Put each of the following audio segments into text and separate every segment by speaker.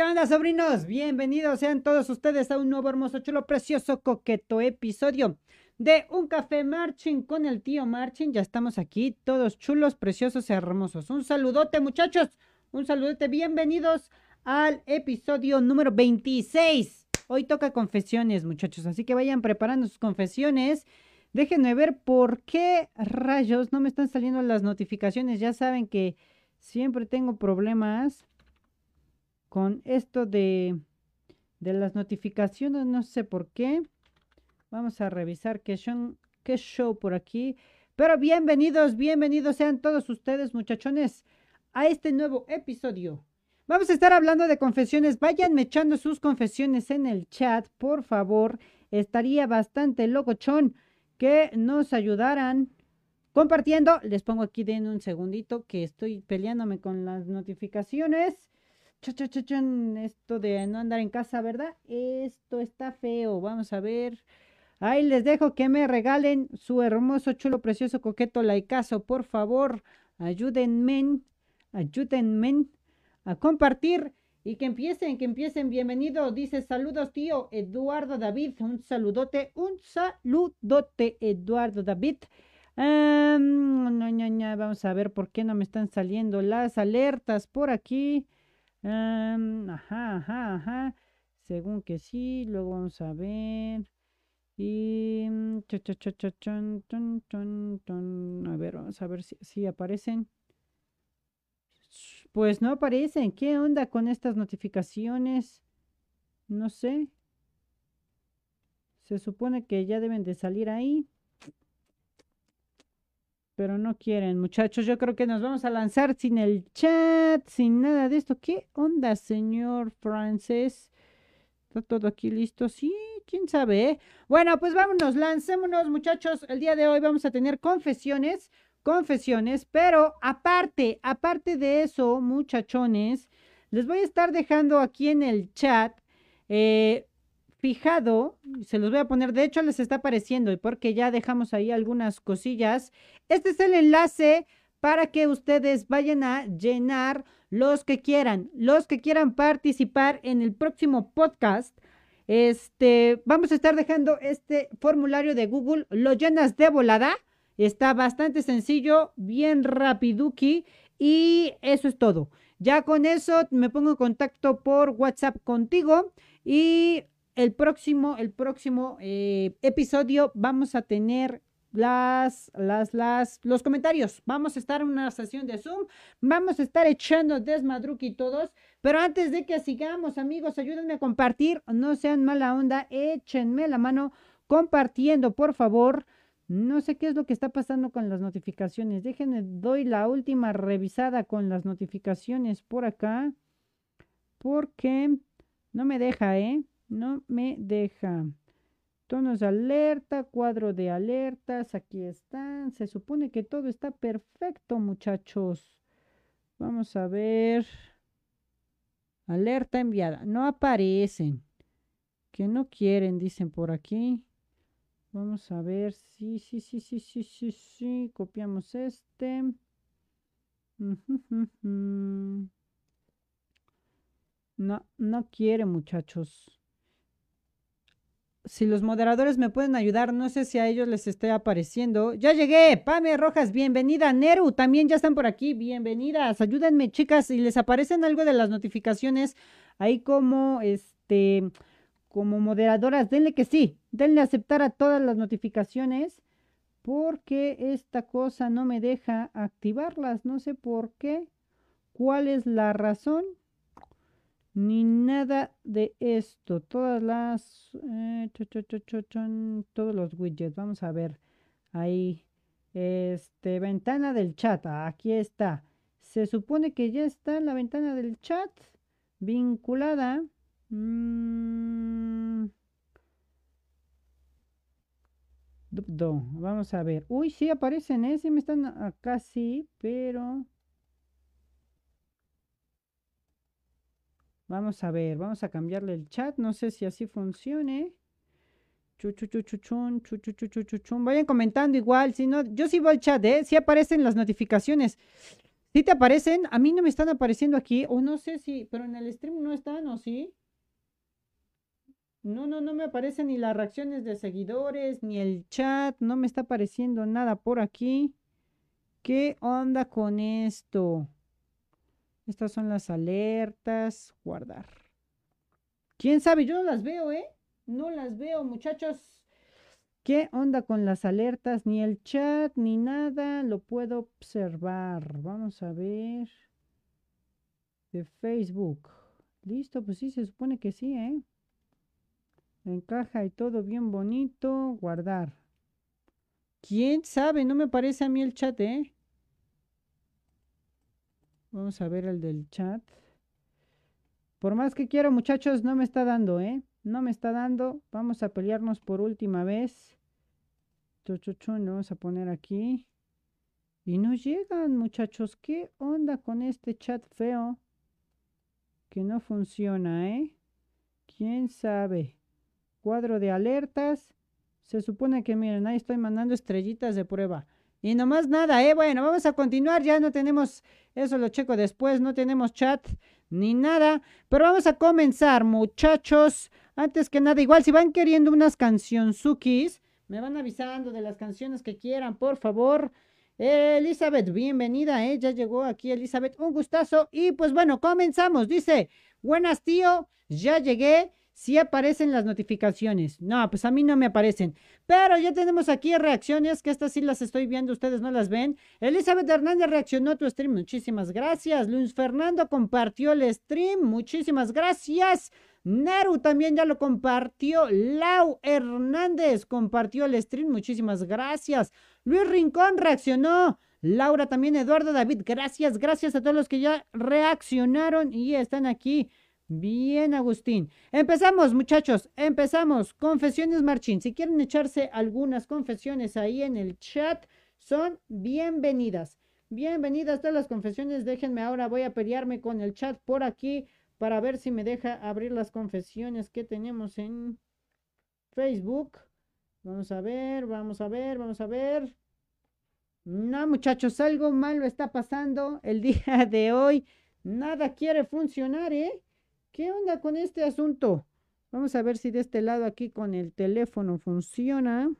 Speaker 1: ¿Qué onda, sobrinos? Bienvenidos sean todos ustedes a un nuevo hermoso, chulo, precioso, coqueto episodio de Un Café Marching con el tío Marching. Ya estamos aquí, todos chulos, preciosos y hermosos. Un saludote, muchachos. Un saludote. Bienvenidos al episodio número 26. Hoy toca confesiones, muchachos. Así que vayan preparando sus confesiones. Déjenme ver por qué rayos no me están saliendo las notificaciones. Ya saben que siempre tengo problemas con esto de, de las notificaciones. No sé por qué. Vamos a revisar qué show, show por aquí. Pero bienvenidos, bienvenidos sean todos ustedes, muchachones, a este nuevo episodio. Vamos a estar hablando de confesiones. Vayan echando sus confesiones en el chat, por favor. Estaría bastante locochón que nos ayudaran compartiendo. Les pongo aquí de un segundito que estoy peleándome con las notificaciones. Esto de no andar en casa, ¿verdad? Esto está feo. Vamos a ver. Ahí les dejo que me regalen su hermoso, chulo, precioso, coqueto laicazo. Por favor, ayúdenme, ayúdenme a compartir y que empiecen, que empiecen. Bienvenido. Dice saludos, tío Eduardo David. Un saludote, un saludote, Eduardo David. vamos a ver por qué no me están saliendo las alertas por aquí. Ajá, ajá, ajá. Según que sí, luego vamos a ver. Y mm, a ver, vamos a ver si, si aparecen. Pues no aparecen. ¿Qué onda con estas notificaciones? No sé. Se supone que ya deben de salir ahí. Pero no quieren, muchachos. Yo creo que nos vamos a lanzar sin el chat, sin nada de esto. ¿Qué onda, señor Francis? ¿Está todo aquí listo? Sí, quién sabe. ¿eh? Bueno, pues vámonos, lancémonos, muchachos. El día de hoy vamos a tener confesiones confesiones, pero aparte, aparte de eso, muchachones, les voy a estar dejando aquí en el chat eh, fijado, se los voy a poner, de hecho les está apareciendo y porque ya dejamos ahí algunas cosillas. Este es el enlace para que ustedes vayan a llenar los que quieran, los que quieran participar en el próximo podcast. Este, vamos a estar dejando este formulario de Google, lo llenas de volada Está bastante sencillo, bien rapiduki y eso es todo. Ya con eso me pongo en contacto por WhatsApp contigo y el próximo, el próximo eh, episodio vamos a tener las, las, las, los comentarios. Vamos a estar en una sesión de Zoom. Vamos a estar echando desmadruki todos. Pero antes de que sigamos, amigos, ayúdenme a compartir. No sean mala onda. Échenme la mano compartiendo, por favor. No sé qué es lo que está pasando con las notificaciones. Déjenme, doy la última revisada con las notificaciones por acá. Porque no me deja, ¿eh? No me deja. Tonos de alerta, cuadro de alertas, aquí están. Se supone que todo está perfecto, muchachos. Vamos a ver. Alerta enviada. No aparecen. Que no quieren, dicen por aquí. Vamos a ver. Sí, sí, sí, sí, sí, sí, sí. Copiamos este. No, no quiere, muchachos. Si los moderadores me pueden ayudar, no sé si a ellos les esté apareciendo. Ya llegué, Pame Rojas, bienvenida. Neru, también ya están por aquí, bienvenidas. Ayúdenme, chicas, si les aparecen algo de las notificaciones, ahí como este como moderadoras, denle que sí, denle aceptar a todas las notificaciones porque esta cosa no me deja activarlas, no sé por qué, cuál es la razón, ni nada de esto, todas las, eh, todos los widgets, vamos a ver, ahí, este, ventana del chat, aquí está, se supone que ya está la ventana del chat vinculada, Mm. Vamos a ver. Uy, sí aparecen, ¿eh? Sí me están acá, sí, pero... Vamos a ver, vamos a cambiarle el chat. No sé si así funcione. Chuchuchuchuchun, chuchuchuchuchun. Vayan comentando igual, si no, yo sí voy al chat, ¿eh? Sí aparecen las notificaciones. ¿Sí te aparecen? A mí no me están apareciendo aquí, o no sé si, pero en el stream no están, ¿o sí? No, no, no me aparecen ni las reacciones de seguidores, ni el chat, no me está apareciendo nada por aquí. ¿Qué onda con esto? Estas son las alertas, guardar. ¿Quién sabe? Yo no las veo, ¿eh? No las veo, muchachos. ¿Qué onda con las alertas? Ni el chat, ni nada lo puedo observar. Vamos a ver. De Facebook. Listo, pues sí, se supone que sí, ¿eh? Encaja y todo bien bonito. Guardar. ¿Quién sabe? No me parece a mí el chat, ¿eh? Vamos a ver el del chat. Por más que quiero, muchachos, no me está dando, ¿eh? No me está dando. Vamos a pelearnos por última vez. Chuchuchun, vamos a poner aquí. Y no llegan, muchachos. ¿Qué onda con este chat feo? Que no funciona, ¿eh? ¿Quién sabe? Cuadro de alertas. Se supone que, miren, ahí estoy mandando estrellitas de prueba. Y nomás nada, ¿eh? Bueno, vamos a continuar. Ya no tenemos, eso lo checo después, no tenemos chat ni nada. Pero vamos a comenzar, muchachos. Antes que nada, igual si van queriendo unas cancionzukis, me van avisando de las canciones que quieran, por favor. Elizabeth, bienvenida, ¿eh? Ya llegó aquí Elizabeth, un gustazo. Y pues bueno, comenzamos. Dice, buenas tío, ya llegué. Si aparecen las notificaciones. No, pues a mí no me aparecen. Pero ya tenemos aquí reacciones, que estas sí las estoy viendo, ustedes no las ven. Elizabeth Hernández reaccionó a tu stream, muchísimas gracias. Luis Fernando compartió el stream, muchísimas gracias. Neru también ya lo compartió. Lau Hernández compartió el stream. Muchísimas gracias. Luis Rincón reaccionó. Laura también, Eduardo David, gracias, gracias a todos los que ya reaccionaron y están aquí. Bien, Agustín. Empezamos, muchachos, empezamos. Confesiones Marchín. Si quieren echarse algunas confesiones ahí en el chat, son bienvenidas. Bienvenidas todas las confesiones. Déjenme ahora, voy a pelearme con el chat por aquí para ver si me deja abrir las confesiones que tenemos en Facebook. Vamos a ver, vamos a ver, vamos a ver. No, muchachos, algo malo está pasando el día de hoy. Nada quiere funcionar, ¿eh? ¿Qué onda con este asunto? Vamos a ver si de este lado aquí con el teléfono funciona.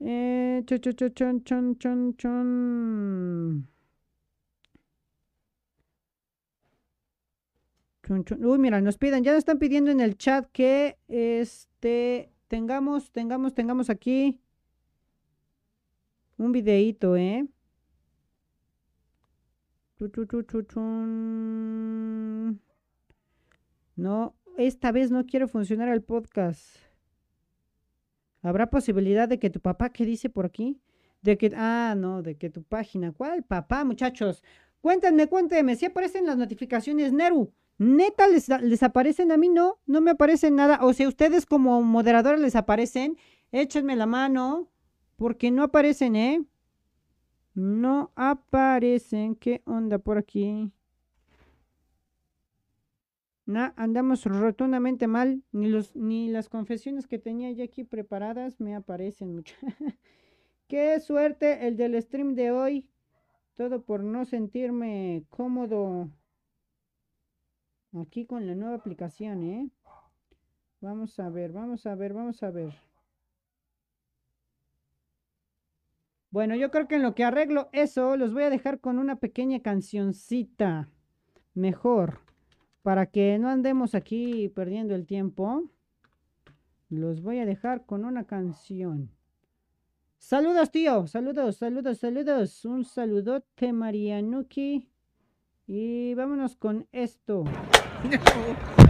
Speaker 1: Eh, chon, chon, chon, chon, chon, chon. Uy, mira, nos piden, ya nos están pidiendo en el chat que este tengamos, tengamos, tengamos aquí un videíto, ¿eh? No, esta vez no quiere funcionar el podcast. ¿Habrá posibilidad de que tu papá, qué dice por aquí? De que, ah, no, de que tu página, ¿cuál papá, muchachos? Cuéntenme, cuéntenme, si aparecen las notificaciones, Neru. Neta, les, les, aparecen a mí, no, no me aparecen nada. O sea, ustedes como moderadores les aparecen, échenme la mano, porque no aparecen, ¿eh? No aparecen. ¿Qué onda por aquí? Andamos rotundamente mal. Ni, los, ni las confesiones que tenía ya aquí preparadas me aparecen mucho. Qué suerte el del stream de hoy. Todo por no sentirme cómodo Aquí con la nueva aplicación, ¿eh? Vamos a ver, vamos a ver, vamos a ver. Bueno, yo creo que en lo que arreglo eso, los voy a dejar con una pequeña cancioncita. Mejor. Para que no andemos aquí perdiendo el tiempo. Los voy a dejar con una canción. Saludos, tío. Saludos, saludos, saludos. Un saludote, Marianuki. Y vámonos con esto.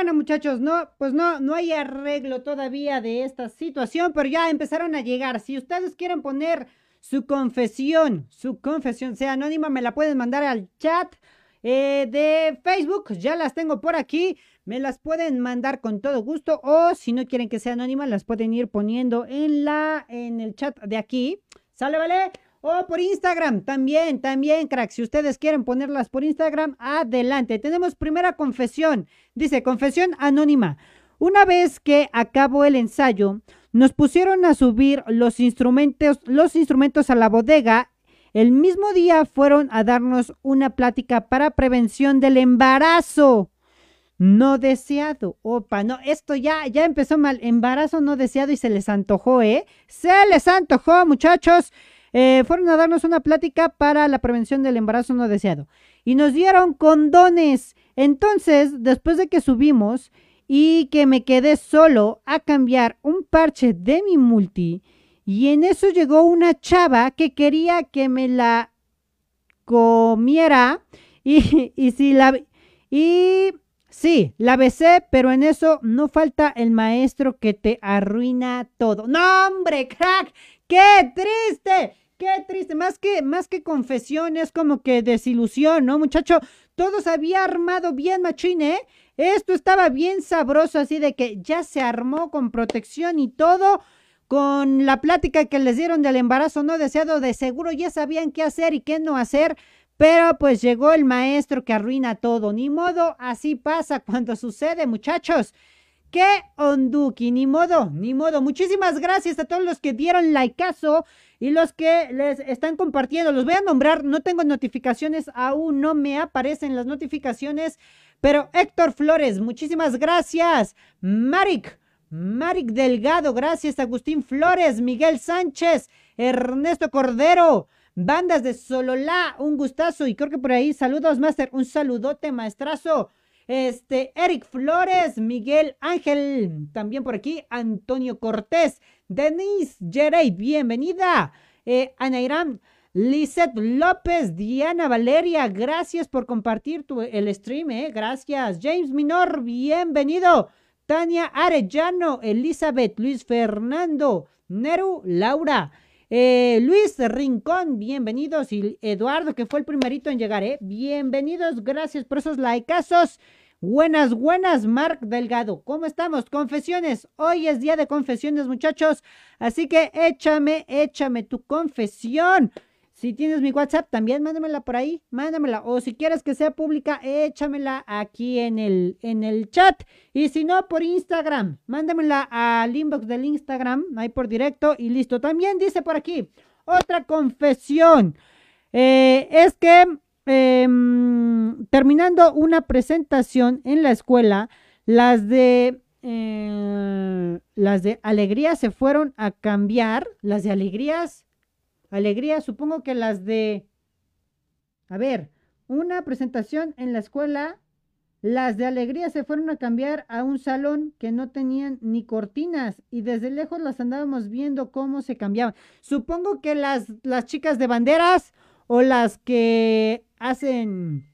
Speaker 1: bueno, muchachos, no, pues no, no hay arreglo todavía de esta situación, pero ya empezaron a llegar. Si ustedes quieren poner su confesión, su confesión sea anónima, me la pueden mandar al chat eh, de Facebook. Ya las tengo por aquí. Me las pueden mandar con todo gusto o si no quieren que sea anónima, las pueden ir poniendo en la en el chat de aquí. ¿Sale, vale? O por Instagram, también, también, crack. Si ustedes quieren ponerlas por Instagram, adelante. Tenemos primera confesión. Dice, confesión anónima. Una vez que acabó el ensayo, nos pusieron a subir los instrumentos, los instrumentos a la bodega. El mismo día fueron a darnos una plática para prevención del embarazo no deseado. Opa, no, esto ya, ya empezó mal. Embarazo no deseado y se les antojó, ¿eh? Se les antojó, muchachos. Eh, fueron a darnos una plática para la prevención del embarazo no deseado. Y nos dieron condones. Entonces, después de que subimos y que me quedé solo a cambiar un parche de mi multi, y en eso llegó una chava que quería que me la comiera. Y, y si la... Y Sí, la besé, pero en eso no falta el maestro que te arruina todo. ¡No, hombre, crack! ¡Qué triste! ¡Qué triste! Más que, más que confesión, es como que desilusión, ¿no, muchacho? Todo se había armado bien, machine, ¿eh? Esto estaba bien sabroso, así de que ya se armó con protección y todo. Con la plática que les dieron del embarazo no deseado, de seguro ya sabían qué hacer y qué no hacer. Pero pues llegó el maestro que arruina todo. Ni modo, así pasa cuando sucede, muchachos. ¿Qué onduki? Ni modo, ni modo. Muchísimas gracias a todos los que dieron likeazo y los que les están compartiendo. Los voy a nombrar, no tengo notificaciones, aún no me aparecen las notificaciones. Pero Héctor Flores, muchísimas gracias. Marik, Marik Delgado, gracias. Agustín Flores, Miguel Sánchez, Ernesto Cordero. Bandas de Sololá, un gustazo. Y creo que por ahí, saludos, Master. Un saludote, maestrazo. Este, Eric Flores, Miguel Ángel, también por aquí, Antonio Cortés, Denise Jerey, bienvenida. Eh, Ana Irán, Lizeth López, Diana Valeria, gracias por compartir tu, el stream, eh, gracias. James Minor, bienvenido. Tania Arellano, Elizabeth, Luis Fernando, Neru, Laura. Eh, Luis Rincón, bienvenidos. Y Eduardo, que fue el primerito en llegar, ¿eh? Bienvenidos, gracias por esos likeazos. Buenas, buenas, Marc Delgado. ¿Cómo estamos? Confesiones. Hoy es día de confesiones, muchachos. Así que échame, échame tu confesión. Si tienes mi WhatsApp, también mándamela por ahí, mándamela. O si quieres que sea pública, échamela aquí en el, en el chat. Y si no, por Instagram, mándamela al inbox del Instagram, ahí por directo y listo. También dice por aquí, otra confesión. Eh, es que em, terminando una presentación en la escuela, las de... Eh, las de alegría se fueron a cambiar, las de alegrías Alegría, supongo que las de... A ver, una presentación en la escuela, las de alegría se fueron a cambiar a un salón que no tenían ni cortinas y desde lejos las andábamos viendo cómo se cambiaban. Supongo que las, las chicas de banderas o las que hacen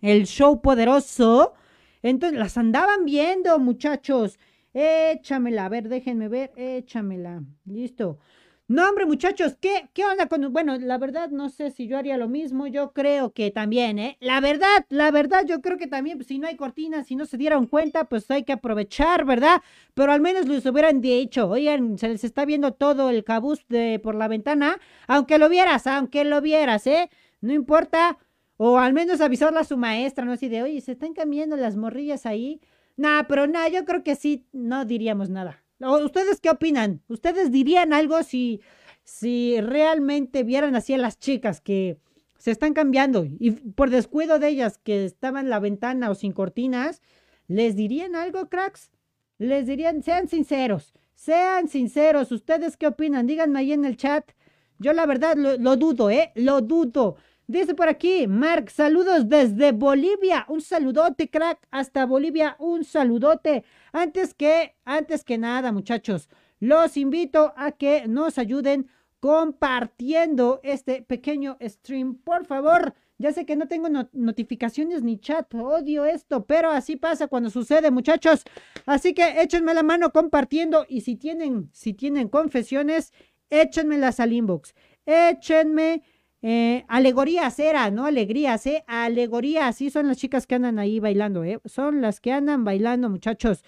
Speaker 1: el show poderoso, entonces las andaban viendo, muchachos. Échamela, a ver, déjenme ver, échamela. Listo. No, hombre, muchachos, ¿qué, ¿qué onda con...? Bueno, la verdad no sé si yo haría lo mismo, yo creo que también, ¿eh? La verdad, la verdad, yo creo que también, pues, si no hay cortinas, si no se dieron cuenta, pues hay que aprovechar, ¿verdad? Pero al menos les hubieran dicho, oigan, se les está viendo todo el cabuz de, por la ventana, aunque lo vieras, aunque lo vieras, ¿eh? No importa, o al menos avisarle a su maestra, ¿no? Así de, oye, se están cambiando las morrillas ahí. Nah, pero nada, yo creo que sí, no diríamos nada. ¿Ustedes qué opinan? ¿Ustedes dirían algo si, si realmente vieran así a las chicas que se están cambiando y por descuido de ellas que estaban en la ventana o sin cortinas, ¿les dirían algo, cracks? Les dirían, sean sinceros, sean sinceros. ¿Ustedes qué opinan? Díganme ahí en el chat. Yo la verdad lo, lo dudo, ¿eh? Lo dudo. Dice por aquí, Mark, saludos desde Bolivia. Un saludote, crack. Hasta Bolivia, un saludote. Antes que, antes que nada, muchachos, los invito a que nos ayuden compartiendo este pequeño stream. Por favor, Ya sé que no tengo notificaciones ni chat, odio esto, pero así pasa cuando sucede, muchachos. Así que échenme la mano compartiendo y si tienen, si tienen confesiones, échenmelas al inbox. Échenme eh, alegorías era, no alegrías, eh, alegorías. Sí son las chicas que andan ahí bailando, eh. Son las que andan bailando, muchachos.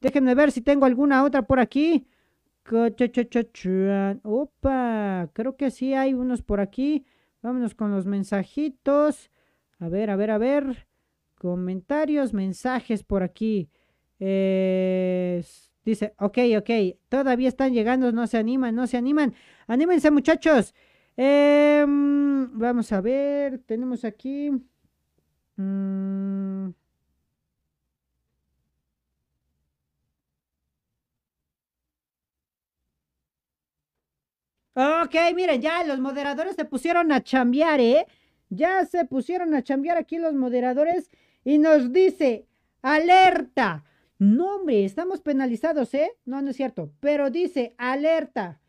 Speaker 1: Déjenme ver si tengo alguna otra por aquí. Opa, creo que sí hay unos por aquí. Vámonos con los mensajitos. A ver, a ver, a ver. Comentarios, mensajes por aquí. dice, ok, ok. Todavía están llegando, no se animan, no se animan. Anímense, muchachos. Em, vamos a ver, tenemos aquí. Mm, Ok, miren, ya los moderadores se pusieron a chambear, ¿eh? Ya se pusieron a chambear aquí los moderadores y nos dice, alerta. No, hombre, estamos penalizados, ¿eh? No, no es cierto, pero dice, alerta.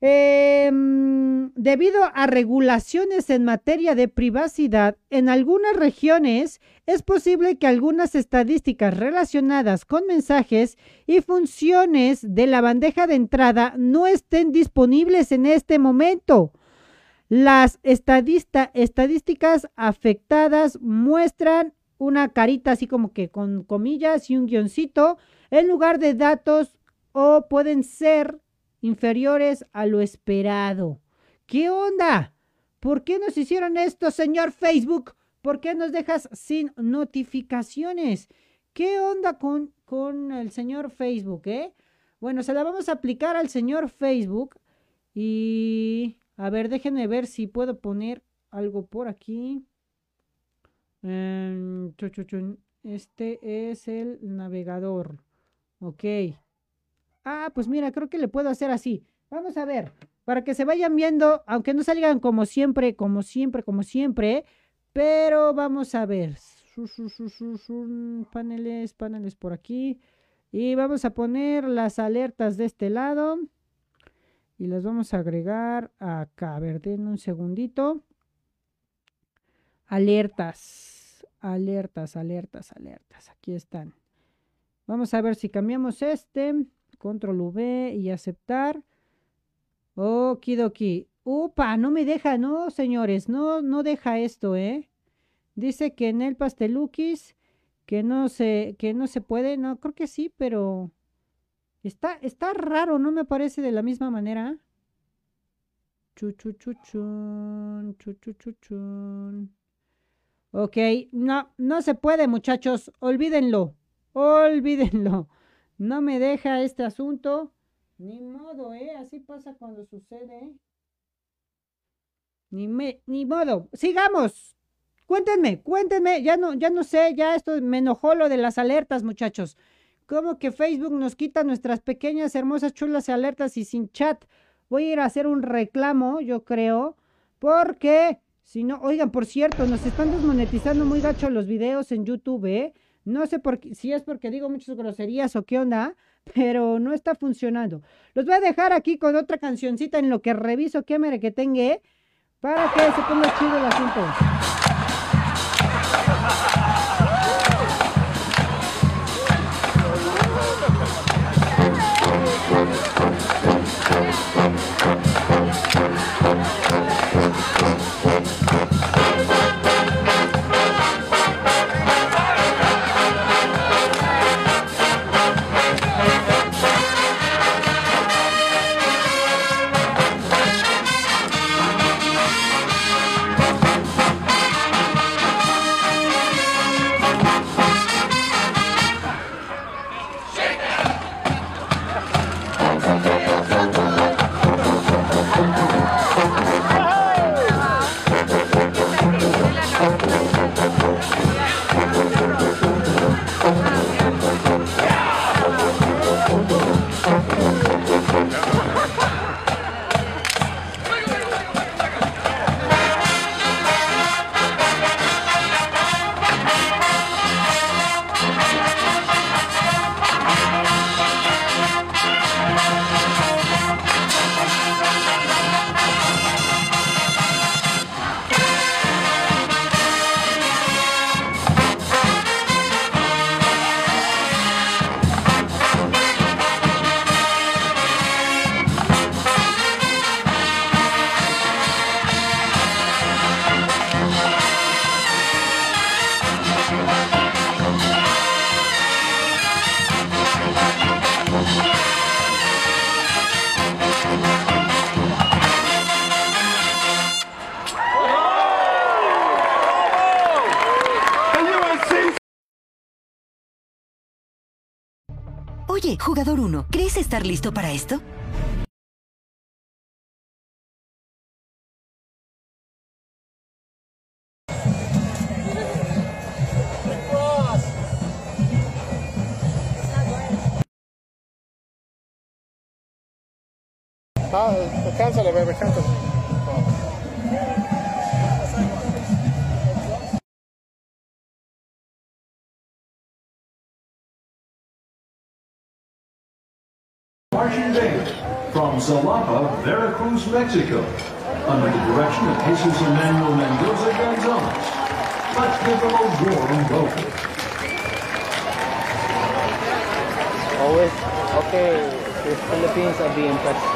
Speaker 1: Em, debido a regulaciones en materia de privacidad, en algunas regiones es posible que algunas estadísticas relacionadas con mensajes y funciones de la bandeja de entrada no estén disponibles en este momento. Las estadísticas afectadas muestran una carita así como que con comillas y un guioncito en lugar de datos o pueden ser inferiores a lo esperado. ¿Qué onda? ¿Por qué nos hicieron esto, señor Facebook? ¿Por qué nos dejas sin notificaciones? ¿Qué onda con, con el señor Facebook, eh? Bueno, se la vamos a aplicar al señor Facebook. Y a ver, déjenme ver si puedo poner algo por aquí. Em, este es el navegador. Ok. Ah, pues mira, creo que le puedo hacer así. Vamos a ver, para que se vayan viendo, aunque no salgan como siempre, como siempre, como siempre, pero vamos a ver. Paneles, paneles por aquí. Y vamos a poner las alertas de este lado. Y las vamos a agregar acá. A ver, denme un segundito. Alertas, alertas, alertas, alertas. Aquí están. Vamos a ver si cambiamos este. Control V y aceptar. Okidoki. Upa, no me deja, no, señores, no, no deja esto, ¿eh? Dice que en el pastelukis, que no se, que no se puede, no, creo que sí, pero está, está raro, no me parece de la misma manera. Chuchuchuchun, chuchuchuchun. Ok, no, no se puede, muchachos, olvídenlo, olvídenlo. No me deja este asunto. Ni modo, ¿eh? Así pasa cuando sucede. Ni, me, ni modo. Sigamos. Cuéntenme, cuéntenme. Ya no, ya no sé, ya esto me enojó lo de las alertas, muchachos. ¿Cómo que Facebook nos quita nuestras pequeñas, hermosas, chulas alertas y sin chat? Voy a ir a hacer un reclamo, yo creo, porque si no, oigan, por cierto, nos están desmonetizando muy gacho los videos en YouTube, ¿eh? No sé por qué, si es porque digo muchas groserías o qué onda, pero no está funcionando. Los voy a dejar aquí con otra cancioncita en lo que reviso qué mere que tenga, ¿eh? para que se ponga chido el asunto.
Speaker 2: Jugador 1, ¿crees estar listo para esto?
Speaker 3: Ah, bebé.
Speaker 4: From Zalapa, Veracruz, Mexico, under the direction of Jesus Emmanuel Mendoza Gonzalez. Let's give them a warm welcome.
Speaker 5: Always, okay, the Philippines are being touched.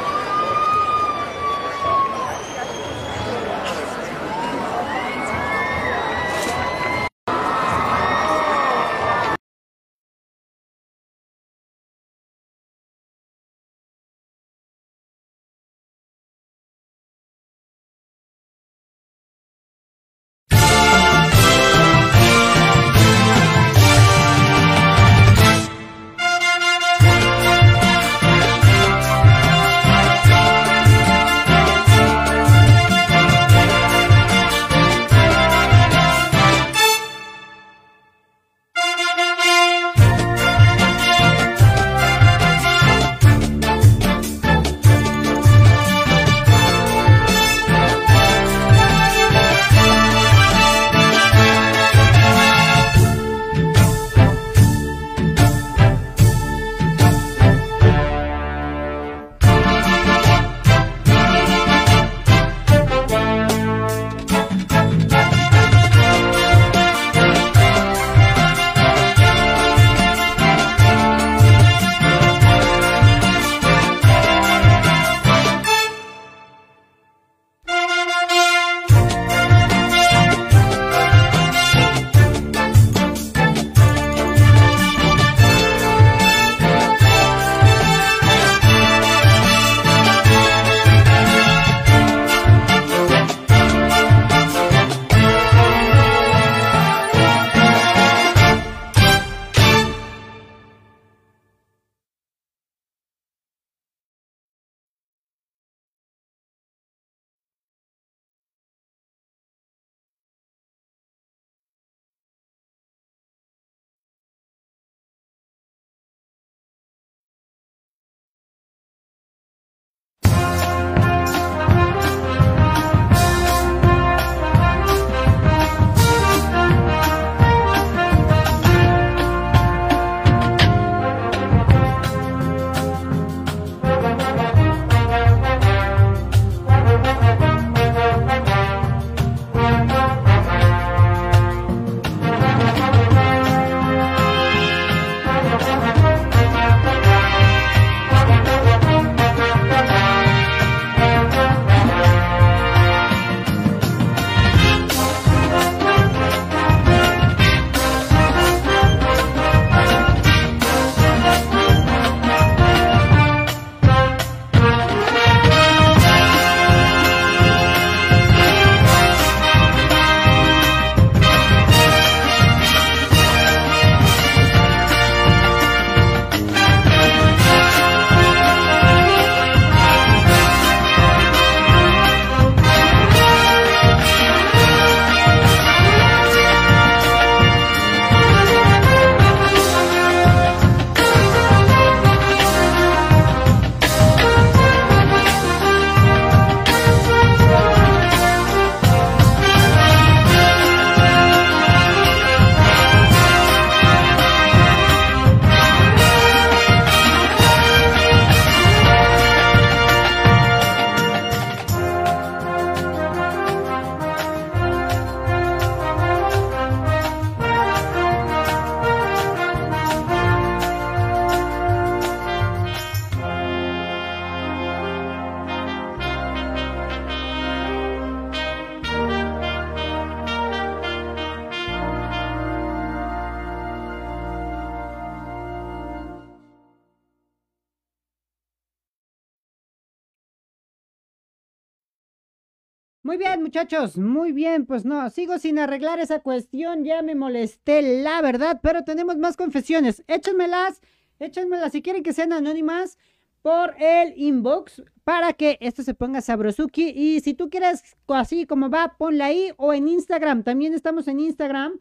Speaker 1: Bien, muchachos, muy bien. Pues no, sigo sin arreglar esa cuestión. Ya me molesté, la verdad, pero tenemos más confesiones. Échenmelas échenmela si quieren que sean anónimas por el inbox para que esto se ponga sabrosuki. Y si tú quieres así como va, ponla ahí o en Instagram. También estamos en Instagram.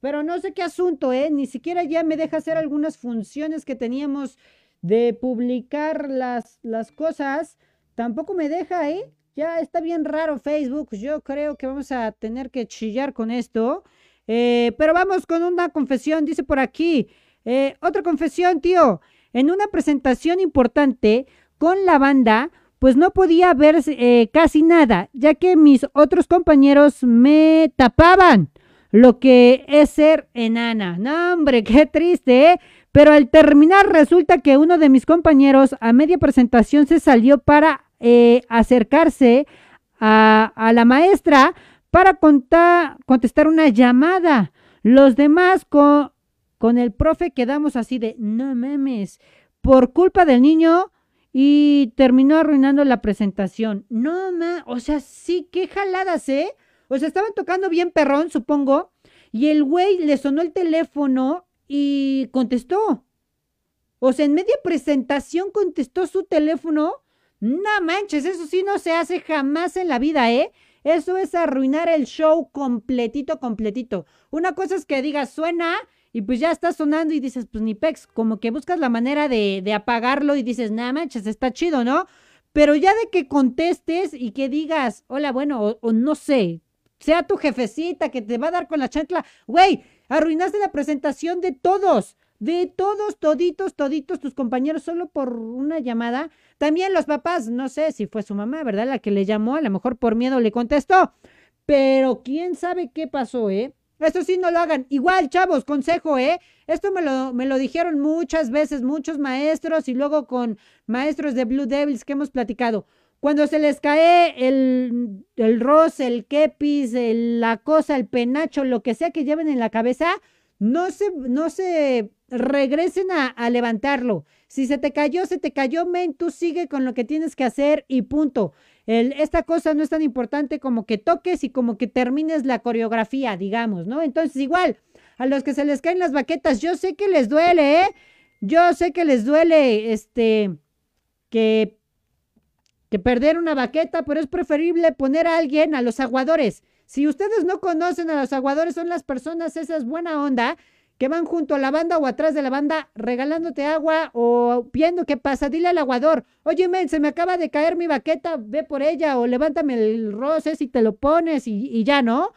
Speaker 1: Pero no sé qué asunto, ¿eh? Ni siquiera ya me deja hacer algunas funciones que teníamos de publicar las, las cosas. Tampoco me deja, ¿eh? Ya está bien raro Facebook. Yo creo que vamos a tener que chillar con esto. Eh, pero vamos con una confesión, dice por aquí. Eh, otra confesión, tío. En una presentación importante con la banda, pues no podía ver eh, casi nada, ya que mis otros compañeros me tapaban lo que es ser enana. No, hombre, qué triste, ¿eh? Pero al terminar resulta que uno de mis compañeros a media presentación se salió para eh, acercarse a, a, la maestra para contestar una llamada. Los demás con, con el profe quedamos así de, no memes, por culpa del niño y terminó arruinando la presentación. No, ma, o sea, sí, qué jaladas, ¿eh? O sea, estaban tocando bien perrón, supongo, y el güey le sonó el teléfono y contestó. O sea, en media presentación contestó su teléfono. No manches, eso sí no se hace jamás en la vida, ¿eh? Eso es arruinar el show completito, completito. Una cosa es que digas, suena y pues ya está sonando y dices, pues ni pex, como que buscas la manera de, de apagarlo y dices, no manches, está chido, ¿no? Pero ya de que contestes y que digas, hola, bueno, o, o no sé, sea tu jefecita que te va a dar con la chancla. Güey, arruinaste la presentación de todos, de todos, toditos, toditos tus compañeros solo por una llamada. También los papás, no sé si fue su mamá, ¿verdad? La que le llamó, a lo mejor por miedo le contestó. Pero quién sabe qué pasó, ¿eh? Eso sí, no lo hagan. Igual, chavos, consejo, ¿eh? Esto me lo, me lo dijeron muchas veces, muchos maestros y luego con maestros de Blue Devils que hemos platicado. Cuando se les cae el, el roce, el kepis, la cosa, el penacho, lo que sea que lleven en la cabeza, no se, no se regresen a, levantarlo. Si se te cayó, se te cayó, men, tú sigue con lo que tienes que hacer y punto. Esta cosa no es tan importante como que toques y como que termines la coreografía, digamos, ¿no? Entonces, igual, a los que se les caen las baquetas, yo sé que les duele, ¿eh? Yo sé que les duele, este, que que perder una baqueta, pero es preferible poner a alguien a los aguadores. Si ustedes no conocen a los aguadores, son las personas esas buena onda que van junto a la banda o atrás de la banda regalándote agua o viendo qué pasa. Dile al aguador, oye, men, se me acaba de caer mi baqueta, ve por ella o levántame el roce si te lo pones y, y, ya, ¿no?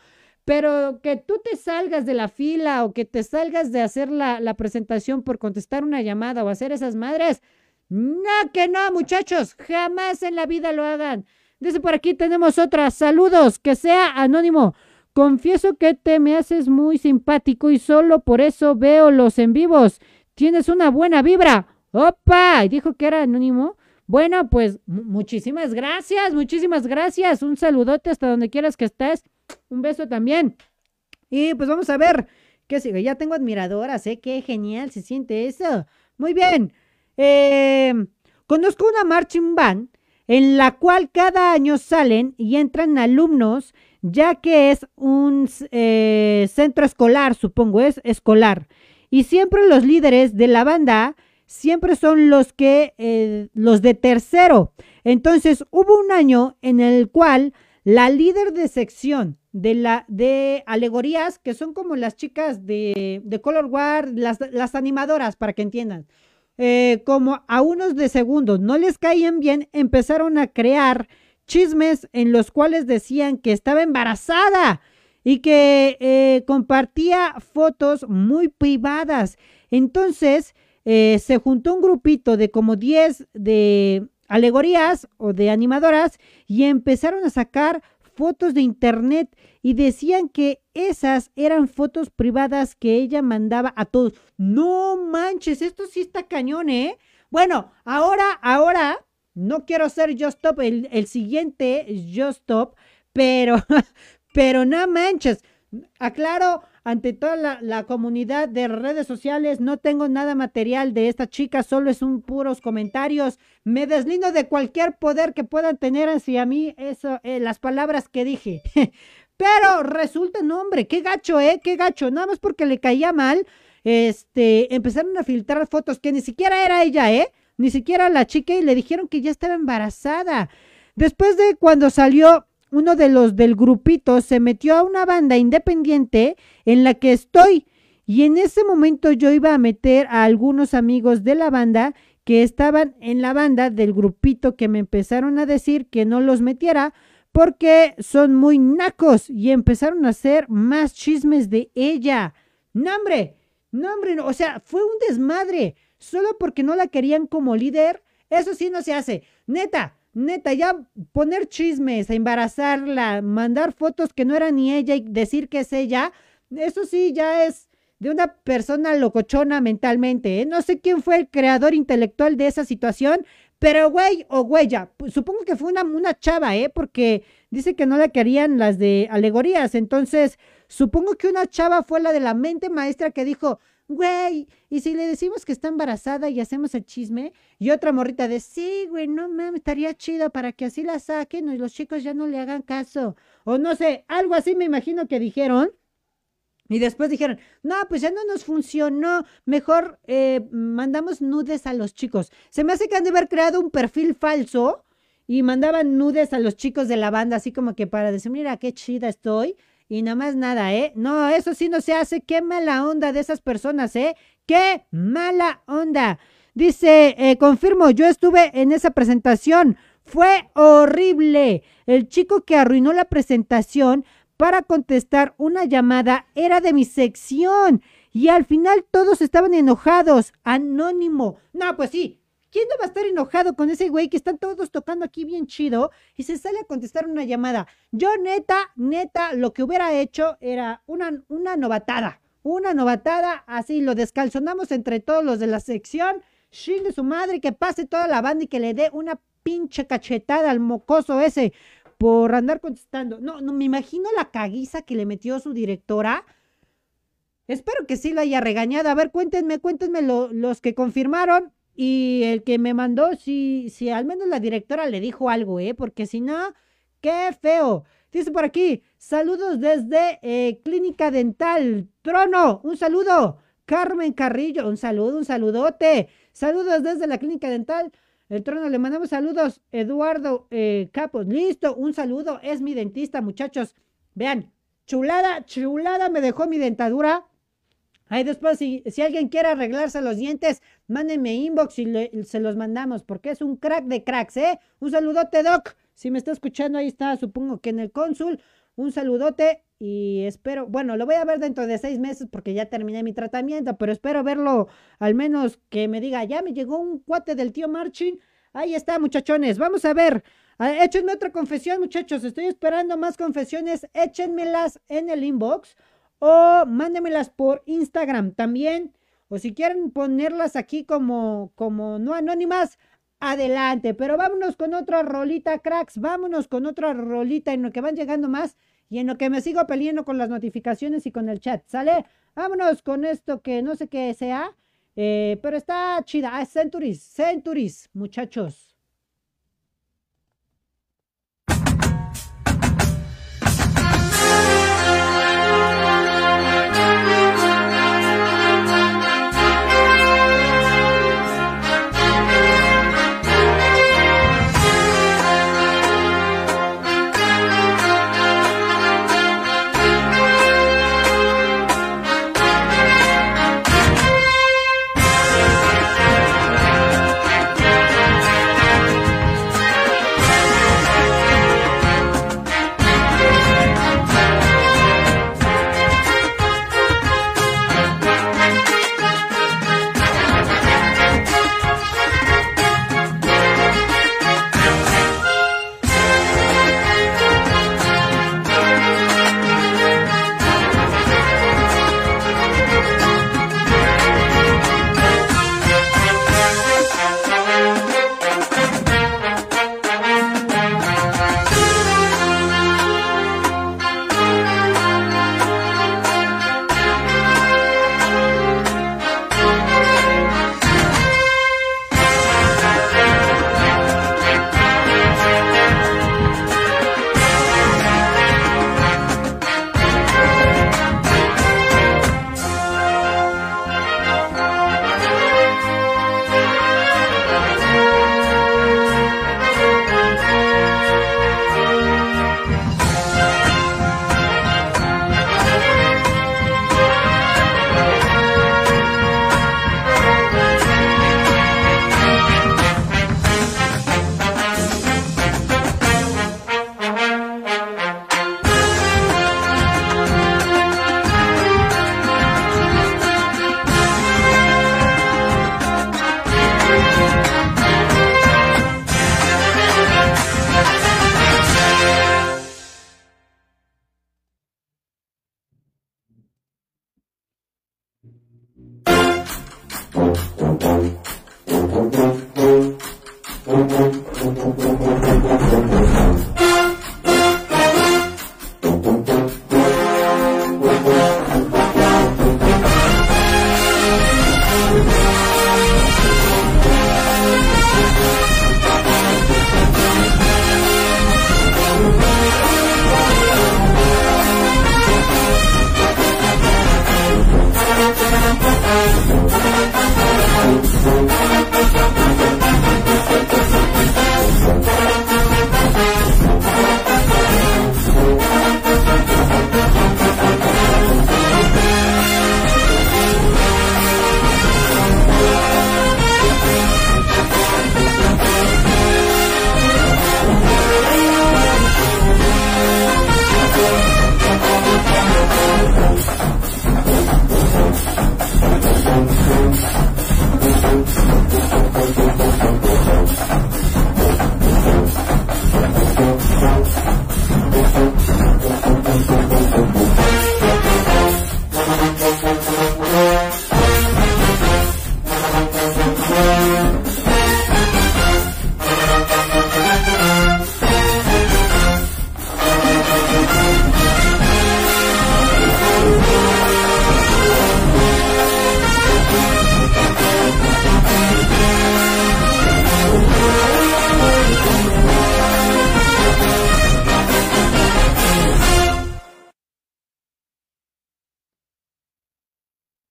Speaker 1: Pero que tú te salgas de la fila o que te salgas de hacer la, la presentación por contestar una llamada o hacer esas madres, no, que no, muchachos, jamás en la vida lo hagan. Dice por aquí tenemos otra. Saludos, que sea anónimo. Confieso que te me haces muy simpático y solo por eso veo los en vivos. Tienes una buena vibra. ¡Opa! Dijo que era anónimo. Bueno, pues muchísimas gracias, muchísimas gracias. Un saludote hasta donde quieras que estés. Un beso también. Y pues vamos a ver qué sigue. Ya tengo admiradoras, ¿eh? Qué genial se siente eso. Muy bien. Eh, conozco una marching band en la cual cada año salen y entran alumnos, ya que es un eh, centro escolar, supongo, es escolar. Y siempre los líderes de la banda siempre son los que, eh, los de tercero. Entonces, hubo un año en el cual la líder de sección de la de alegorías, que son como las chicas de, de Color War, las, las animadoras, para que entiendan, eh, como a unos de segundos no les caían bien, empezaron a crear chismes en los cuales decían que estaba embarazada y que eh, compartía fotos muy privadas. Entonces eh, se juntó un grupito de como 10 de alegorías o de animadoras y empezaron a sacar fotos de internet y decían que esas eran fotos privadas que ella mandaba a todos. No manches, esto sí está cañón, ¿eh? Bueno, ahora, ahora, no quiero ser Just Stop, el, el siguiente Just Stop, pero, pero no manches. Aclaro ante toda la, la, comunidad de redes sociales, no tengo nada material de esta chica, solo es un puros comentarios. Me deslindo de cualquier poder que puedan tener hacia mí, eso, eh, las palabras que dije. Pero resulta, no, hombre, qué gacho, ¿eh? Qué gacho. Nada más porque le caía mal. este, empezaron a filtrar fotos que ni siquiera era ella, ¿eh? Ni siquiera la chica y le dijeron que ya estaba embarazada. Después de cuando salió uno de los del grupito, se metió a una banda independiente en la que estoy. Y en ese momento yo iba a meter a algunos amigos de la banda que estaban en la banda del grupito que me empezaron a decir que no los metiera porque son muy nacos y empezaron a hacer más chismes de ella. ¡No, hombre! ¡No, hombre! O sea, fue un desmadre. Solo porque no la querían como líder. Eso sí no se hace. Neta, neta, ya poner chismes, embarazarla, mandar fotos que no era ni ella y decir que es ella. Eso sí ya es de una persona locochona mentalmente. ¿eh? No sé quién fue el creador intelectual de esa situación, pero güey o pues, supongo que fue una, una chava, ¿eh? Porque dice que no la querían las de alegorías. Entonces, supongo que una chava fue la de la mente maestra que dijo, güey, y si le decimos que está embarazada y hacemos el chisme, y otra morrita de, sí, güey, no mames, estaría chido para que así la saquen y los chicos ya no le hagan caso. O no sé, algo así me imagino que dijeron. Y después dijeron, no, pues ya no nos funcionó, mejor eh, mandamos nudes a los chicos. Se me hace que han de haber creado un perfil falso y mandaban nudes a los chicos de la banda, así como que para decir, mira qué chida estoy. Y nada más nada, ¿eh? No, eso sí no se hace. Qué mala onda de esas personas, ¿eh? Qué mala onda. Dice, eh, confirmo, yo estuve en esa presentación. Fue horrible. El chico que arruinó la presentación para contestar una llamada era de mi sección y al final todos estaban enojados. Anónimo. No, pues sí. ¿Quién no va a estar enojado con ese güey que están todos tocando aquí bien chido y se sale a contestar una llamada? Yo neta, neta, lo que hubiera hecho era una, una novatada. Una novatada, así lo descalzonamos entre todos los de la sección. Shin de su madre, que pase toda la banda y que le dé una pinche cachetada al mocoso ese por andar contestando. No, no me imagino la caguiza que le metió su directora. Espero que sí lo haya regañado. A ver, cuéntenme, cuéntenme los que confirmaron y el que me mandó, si, si al menos la directora le dijo algo, ¿eh? Porque si no, qué feo. Dice por aquí, saludos desde eh, Clínica Dental. Trono, un saludo. Carmen Carrillo, un saludo, un saludote. Saludos desde la Clínica Dental. El trono, le mandamos saludos. Eduardo eh, Capos, listo, un saludo. Es mi dentista, muchachos. Vean, chulada, chulada me dejó mi dentadura. Ahí después, si, si alguien quiere arreglarse los dientes, mándenme inbox y se los mandamos, porque es un crack de cracks, ¿eh? Un saludote, Doc. Si me está escuchando, ahí está, supongo que en el cónsul. Un saludote y espero, bueno, lo voy a ver dentro de seis meses porque ya terminé mi tratamiento, pero espero verlo al menos que me diga, ya me llegó un cuate del tío Marchin. Ahí está, muchachones. Vamos a ver. Échenme otra confesión, muchachos. Estoy esperando más confesiones. Échenmelas en el inbox o mándenmelas por Instagram también. O si quieren ponerlas aquí como, como no anónimas, adelante. Pero vámonos con otra rolita, cracks. Vámonos con otra rolita en lo que van llegando más y en lo que me sigo peleando con las notificaciones y con el chat, ¿sale? Vámonos con esto que no sé qué sea, eh, pero está chida. Ah, Centuries, Centuries, muchachos.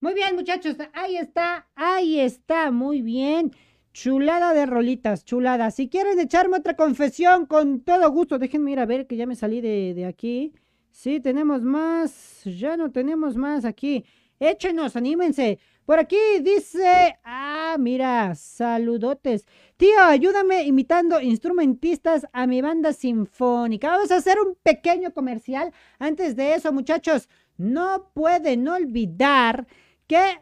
Speaker 1: Muy bien, muchachos, ahí está, ahí está, muy bien. Chulada de rolitas, chulada. Si quieren echarme otra confesión, con todo gusto, déjenme ir a ver que ya me salí de, de aquí. Sí, tenemos más, ya no tenemos más aquí. Échenos, anímense. Por aquí dice, ah, mira, saludotes. Tío, ayúdame imitando instrumentistas a mi banda sinfónica. Vamos a hacer un pequeño comercial. Antes de eso, muchachos, no pueden olvidar que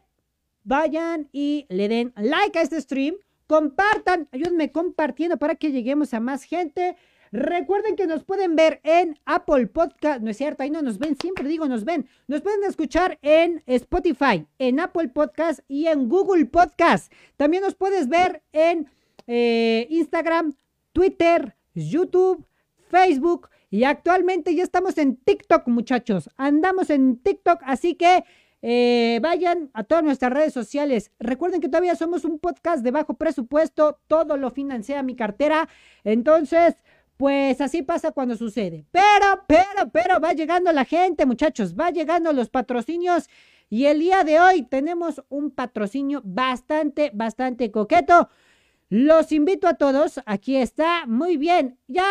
Speaker 1: vayan y le den like a este stream. Compartan, ayúdenme compartiendo para que lleguemos a más gente. Recuerden que nos pueden ver en Apple Podcast, no es cierto, ahí no nos ven, siempre digo nos ven. Nos pueden escuchar en Spotify, en Apple Podcast y en Google Podcast. También nos puedes ver en eh, Instagram, Twitter, YouTube, Facebook y actualmente ya estamos en TikTok, muchachos. Andamos en TikTok, así que eh, vayan a todas nuestras redes sociales. Recuerden que todavía somos un podcast de bajo presupuesto, todo lo financia mi cartera. Entonces, pues así pasa cuando sucede. Pero, pero, pero va llegando la gente, muchachos, va llegando los patrocinios. Y el día de hoy tenemos un patrocinio bastante, bastante coqueto. Los invito a todos. Aquí está. Muy bien. Ya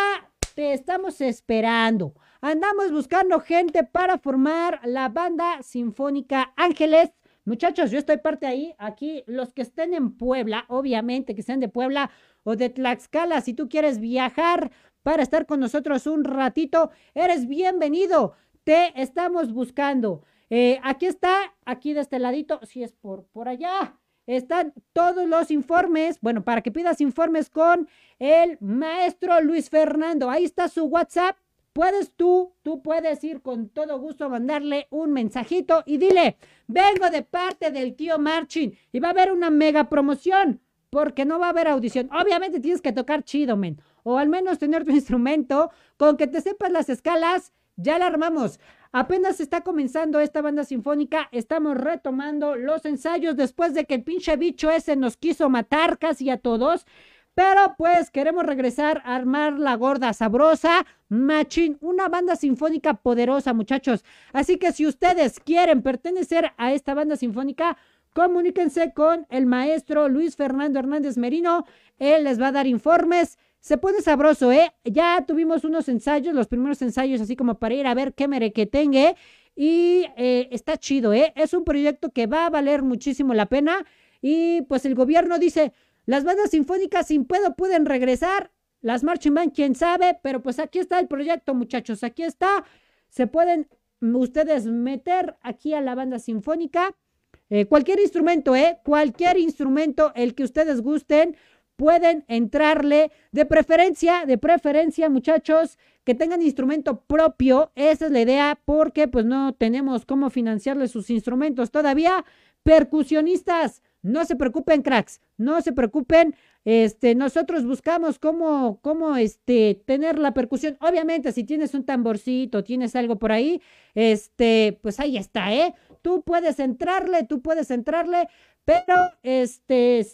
Speaker 1: te estamos esperando. Andamos buscando gente para formar la banda sinfónica Ángeles. Muchachos, yo estoy parte ahí. Aquí, los que estén en Puebla, obviamente que sean de Puebla o de Tlaxcala, si tú quieres viajar para estar con nosotros un ratito, eres bienvenido. Te estamos buscando. Eh, aquí está, aquí de este ladito, si es por, por allá. Están todos los informes, bueno, para que pidas informes con el maestro Luis Fernando. Ahí está su WhatsApp. Puedes tú, tú puedes ir con todo gusto a mandarle un mensajito y dile, vengo de parte del tío Marchin y va a haber una mega promoción porque no va a haber audición. Obviamente tienes que tocar chido, men, o al menos tener tu instrumento, con que te sepas las escalas, ya la armamos. Apenas está comenzando esta banda sinfónica, estamos retomando los ensayos después de que el pinche bicho ese nos quiso matar casi a todos. Pero pues queremos regresar a armar la gorda sabrosa, machín, una banda sinfónica poderosa, muchachos. Así que si ustedes quieren pertenecer a esta banda sinfónica, comuníquense con el maestro Luis Fernando Hernández Merino. Él les va a dar informes. Se pone sabroso, ¿eh? Ya tuvimos unos ensayos, los primeros ensayos, así como para ir a ver qué mere que tenga. Y eh, está chido, ¿eh? Es un proyecto que va a valer muchísimo la pena. Y pues el gobierno dice, las bandas sinfónicas sin pedo pueden regresar. Las marching band, quién sabe. Pero pues aquí está el proyecto, muchachos. Aquí está. Se pueden ustedes meter aquí a la banda sinfónica. Eh, cualquier instrumento, ¿eh? Cualquier instrumento, el que ustedes gusten, pueden entrarle. De preferencia, de preferencia, muchachos, que tengan instrumento propio. Esa es la idea, porque pues no tenemos cómo financiarles sus instrumentos todavía. Percusionistas, no se preocupen, cracks, no se preocupen. Este, nosotros buscamos cómo, cómo, este, tener la percusión. Obviamente, si tienes un tamborcito, tienes algo por ahí, este, pues ahí está, ¿eh? Tú puedes entrarle, tú puedes entrarle, pero, este,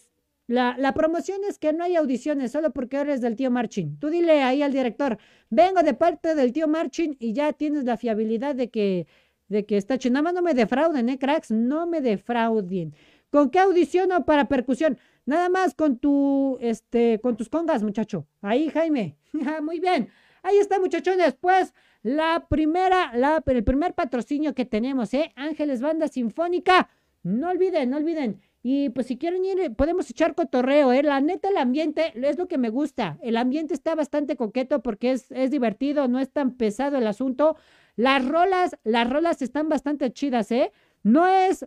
Speaker 1: la, la, promoción es que no hay audiciones solo porque eres del tío Marchin. Tú dile ahí al director, vengo de parte del tío Marchin y ya tienes la fiabilidad de que, de que está chido. Nada más no me defrauden, ¿eh, cracks? No me defrauden. ¿Con qué audiciono para percusión? Nada más con tu, este, con tus congas, muchacho. Ahí, Jaime. Muy bien. Ahí está, muchachones. Pues la primera, la, el primer patrocinio que tenemos, ¿eh? Ángeles Banda Sinfónica. No olviden, no olviden. Y pues si quieren ir, podemos echar cotorreo, ¿eh? La neta, el ambiente es lo que me gusta. El ambiente está bastante coqueto porque es, es divertido, no es tan pesado el asunto. Las rolas, las rolas están bastante chidas, ¿eh? No es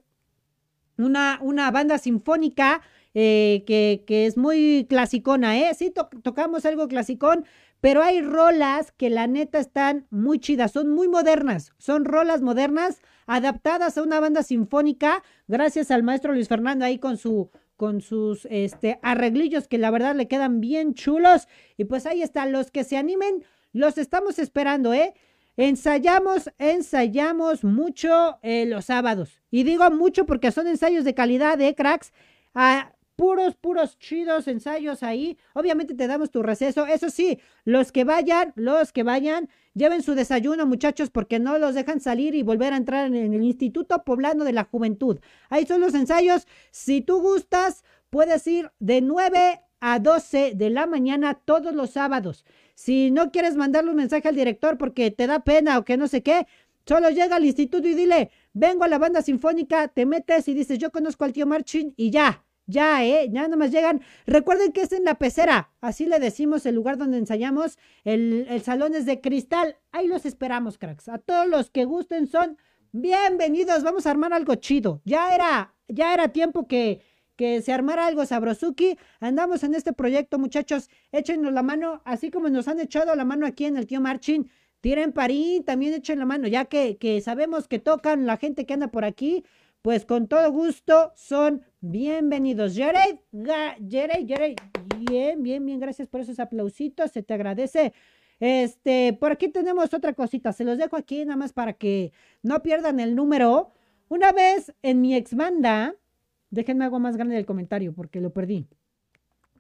Speaker 1: una, una banda sinfónica eh, que, que, es muy clasicona, ¿eh? Sí, tocamos algo clasicón, pero hay rolas que la neta están muy chidas, son muy modernas, son rolas modernas adaptadas a una banda sinfónica, gracias al maestro Luis Fernando ahí con su con sus este arreglillos que la verdad le quedan bien chulos y pues ahí están los que se animen, los estamos esperando, ¿eh? Ensayamos, ensayamos mucho eh, los sábados. Y digo mucho porque son ensayos de calidad, ¿eh, cracks? Ah, puros, puros chidos ensayos ahí. Obviamente te damos tu receso. Eso sí, los que vayan, los que vayan, lleven su desayuno, muchachos, porque no los dejan salir y volver a entrar en el Instituto Poblano de la Juventud. Ahí son los ensayos. Si tú gustas, puedes ir de 9 a 12 de la mañana todos los sábados. Si no quieres mandarle un mensaje al director porque te da pena o que no sé qué, solo llega al instituto y dile, vengo a la banda sinfónica, te metes y dices, yo conozco al tío Marchin y ya, ya, ¿eh? Ya nomás llegan. Recuerden que es en la pecera. Así le decimos el lugar donde ensayamos. El, el, salón es de cristal. Ahí los esperamos, cracks. A todos los que gusten son bienvenidos. Vamos a armar algo chido. Ya era, ya era tiempo que, que se armara algo sabrosuki. Andamos en este proyecto, muchachos. Échenos la mano, así como nos han echado la mano aquí en el tío Marchin. Tiren parín, también echen la mano, ya que, que sabemos que tocan la gente que anda por aquí pues con todo gusto son bienvenidos. Jared, Jared, Jared, bien, bien, bien, gracias por esos aplausitos, se te agradece. Este, por aquí tenemos otra cosita, se los dejo aquí nada más para que no pierdan el número. Una vez en mi ex banda, déjenme algo más grande el comentario porque lo perdí.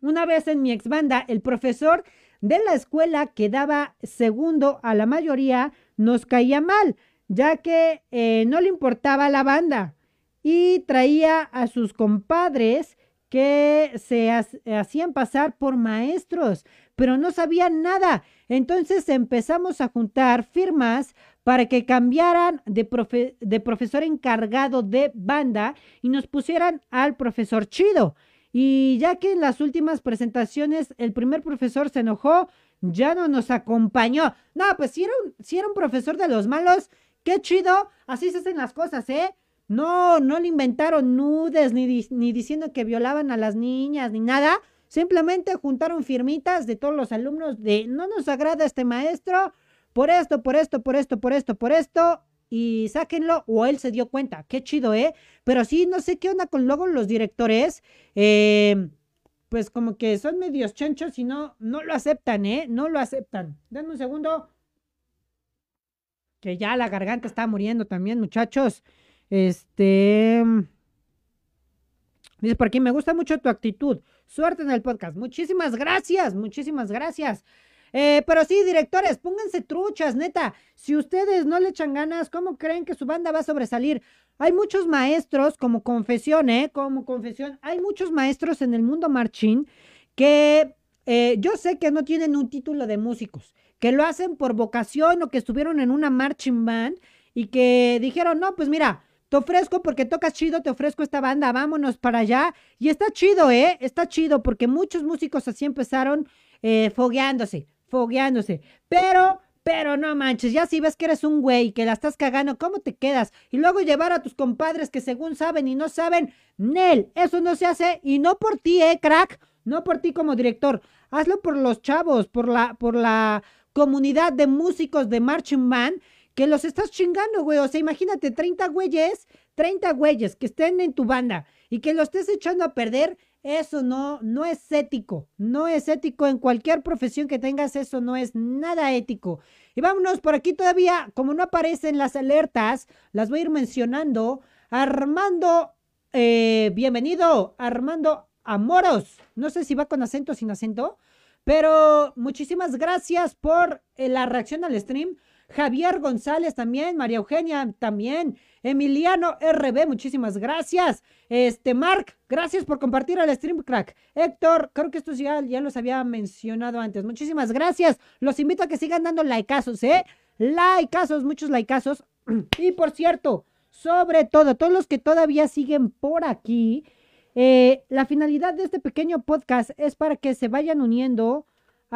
Speaker 1: Una vez en mi ex banda, el profesor de la escuela que daba segundo a la mayoría nos caía mal, ya que eh, no le importaba la banda y traía a sus compadres que se hacían pasar por maestros, pero no sabían nada. Entonces empezamos a juntar firmas para que cambiaran de, de profesor encargado de banda y nos pusieran al profesor chido. Y ya que en las últimas presentaciones el primer profesor se enojó, ya no nos acompañó. No, pues si era un, si era un profesor de los malos, qué chido, así se hacen las cosas, ¿eh? No, no le inventaron nudes ni, ni diciendo que violaban a las niñas ni nada. Simplemente juntaron firmitas de todos los alumnos de no nos agrada este maestro por esto, por esto, por esto, por esto, por esto. Y sáquenlo o él se dio cuenta. Qué chido, ¿eh? Pero sí, no sé qué onda con luego los directores. Eh, pues como que son medios chanchos y no, no lo aceptan, ¿eh? No lo aceptan. Denme un segundo. Que ya la garganta está muriendo también, muchachos. Este. Dice por aquí, me gusta mucho tu actitud. Suerte en el podcast. Muchísimas gracias, muchísimas gracias. Eh, pero sí, directores, pónganse truchas, neta. Si ustedes no le echan ganas, ¿cómo creen que su banda va a sobresalir? Hay muchos maestros, como confesión, ¿eh? Como confesión, hay muchos maestros en el mundo marching que eh, yo sé que no tienen un título de músicos, que lo hacen por vocación o que estuvieron en una marching band y que dijeron, no, pues mira, te ofrezco porque tocas chido, te ofrezco esta banda, vámonos para allá. Y está chido, ¿eh? Está chido porque muchos músicos así empezaron eh, fogueándose, fogueándose. Pero, pero no manches, ya si ves que eres un güey que la estás cagando, ¿cómo te quedas? Y luego llevar a tus compadres que según saben y no saben, Nel, eso no se hace y no por ti, ¿eh, crack? No por ti como director. Hazlo por los chavos, por la, por la comunidad de músicos de Marching Band que los estás chingando, güey. O sea, imagínate 30 güeyes, 30 güeyes que estén en tu banda y que lo estés echando a perder. Eso no, no es ético. No es ético en cualquier profesión que tengas. Eso no es nada ético. Y vámonos por aquí todavía, como no aparecen las alertas, las voy a ir mencionando. Armando, eh, bienvenido, Armando Amoros. No sé si va con acento o sin acento, pero muchísimas gracias por eh, la reacción al stream. Javier González también, María Eugenia también, Emiliano RB, muchísimas gracias. Este, Mark, gracias por compartir el stream crack. Héctor, creo que estos ya, ya los había mencionado antes. Muchísimas gracias. Los invito a que sigan dando likeazos, ¿eh? Likeazos, muchos likeazos. Y por cierto, sobre todo, todos los que todavía siguen por aquí, eh, la finalidad de este pequeño podcast es para que se vayan uniendo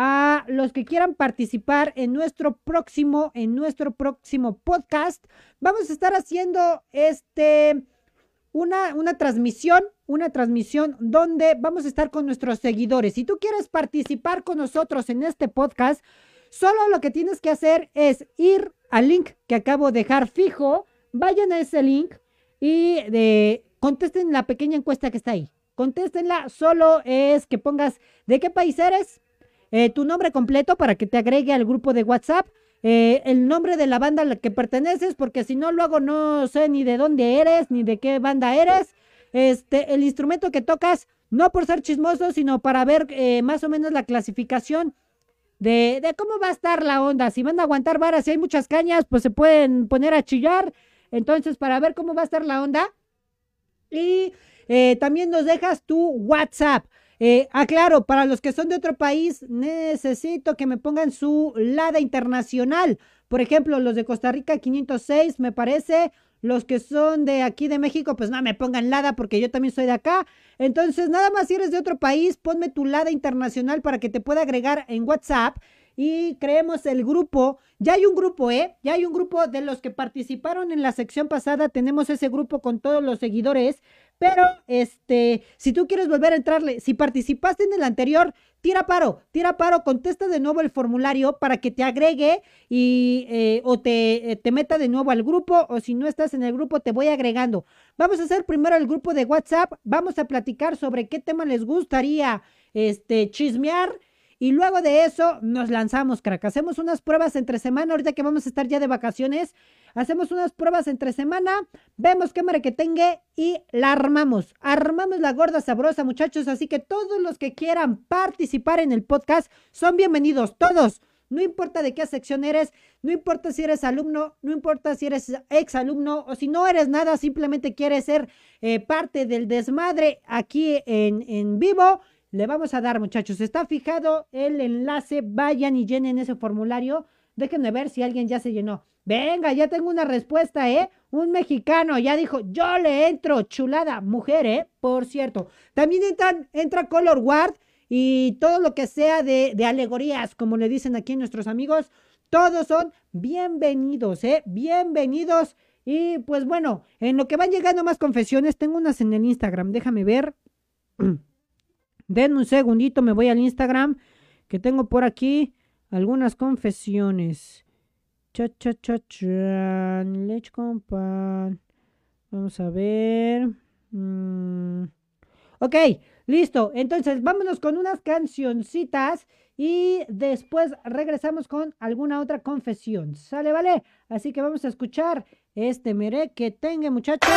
Speaker 1: a los que quieran participar en nuestro próximo, en nuestro próximo podcast. Vamos a estar haciendo este una, una transmisión, una transmisión donde vamos a estar con nuestros seguidores. Si tú quieres participar con nosotros en este podcast, solo lo que tienes que hacer es ir al link que acabo de dejar fijo, vayan a ese link y de, contesten la pequeña encuesta que está ahí. Contéstenla, solo es que pongas de qué país eres, eh, tu nombre completo para que te agregue al grupo de WhatsApp, eh, el nombre de la banda a la que perteneces, porque si no, luego no sé ni de dónde eres, ni de qué banda eres, este, el instrumento que tocas, no por ser chismoso, sino para ver eh, más o menos la clasificación de, de cómo va a estar la onda. Si van a aguantar varas, si hay muchas cañas, pues se pueden poner a chillar. Entonces, para ver cómo va a estar la onda. Y eh, también nos dejas tu WhatsApp. Eh, aclaro, para los que son de otro país, necesito que me pongan su LADA internacional. Por ejemplo, los de Costa Rica 506, me parece. Los que son de aquí de México, pues no me pongan LADA porque yo también soy de acá. Entonces, nada más si eres de otro país, ponme tu LADA internacional para que te pueda agregar en WhatsApp y creemos el grupo. Ya hay un grupo, ¿eh? Ya hay un grupo de los que participaron en la sección pasada. Tenemos ese grupo con todos los seguidores. Pero, este, si tú quieres volver a entrarle, si participaste en el anterior, tira paro, tira paro, contesta de nuevo el formulario para que te agregue y eh, o te, eh, te meta de nuevo al grupo o si no estás en el grupo te voy agregando. Vamos a hacer primero el grupo de WhatsApp, vamos a platicar sobre qué tema les gustaría este chismear y luego de eso nos lanzamos, crack. Hacemos unas pruebas entre semana, ahorita que vamos a estar ya de vacaciones. Hacemos unas pruebas entre semana, vemos qué tenga y la armamos. Armamos la gorda sabrosa, muchachos. Así que todos los que quieran participar en el podcast son bienvenidos, todos. No importa de qué sección eres, no importa si eres alumno, no importa si eres ex alumno o si no eres nada, simplemente quieres ser eh, parte del desmadre aquí en, en vivo le vamos a dar, muchachos. Está fijado el enlace. Vayan y llenen ese formulario. Déjenme ver si alguien ya se llenó. Venga, ya tengo una respuesta, ¿eh? Un mexicano ya dijo, yo le entro, chulada, mujer, ¿eh? Por cierto. También entran, entra Color Guard y todo lo que sea de, de alegorías, como le dicen aquí nuestros amigos. Todos son bienvenidos, ¿eh? Bienvenidos. Y pues bueno, en lo que van llegando más confesiones, tengo unas en el Instagram. Déjame ver. Denme un segundito, me voy al Instagram, que tengo por aquí algunas confesiones. Cha, cha, cha, cha. Leche con pan. Vamos a ver. Mm. Ok, listo. Entonces, vámonos con unas cancioncitas y después regresamos con alguna otra confesión. ¿Sale, vale? Así que vamos a escuchar este mere que tenga, muchachos.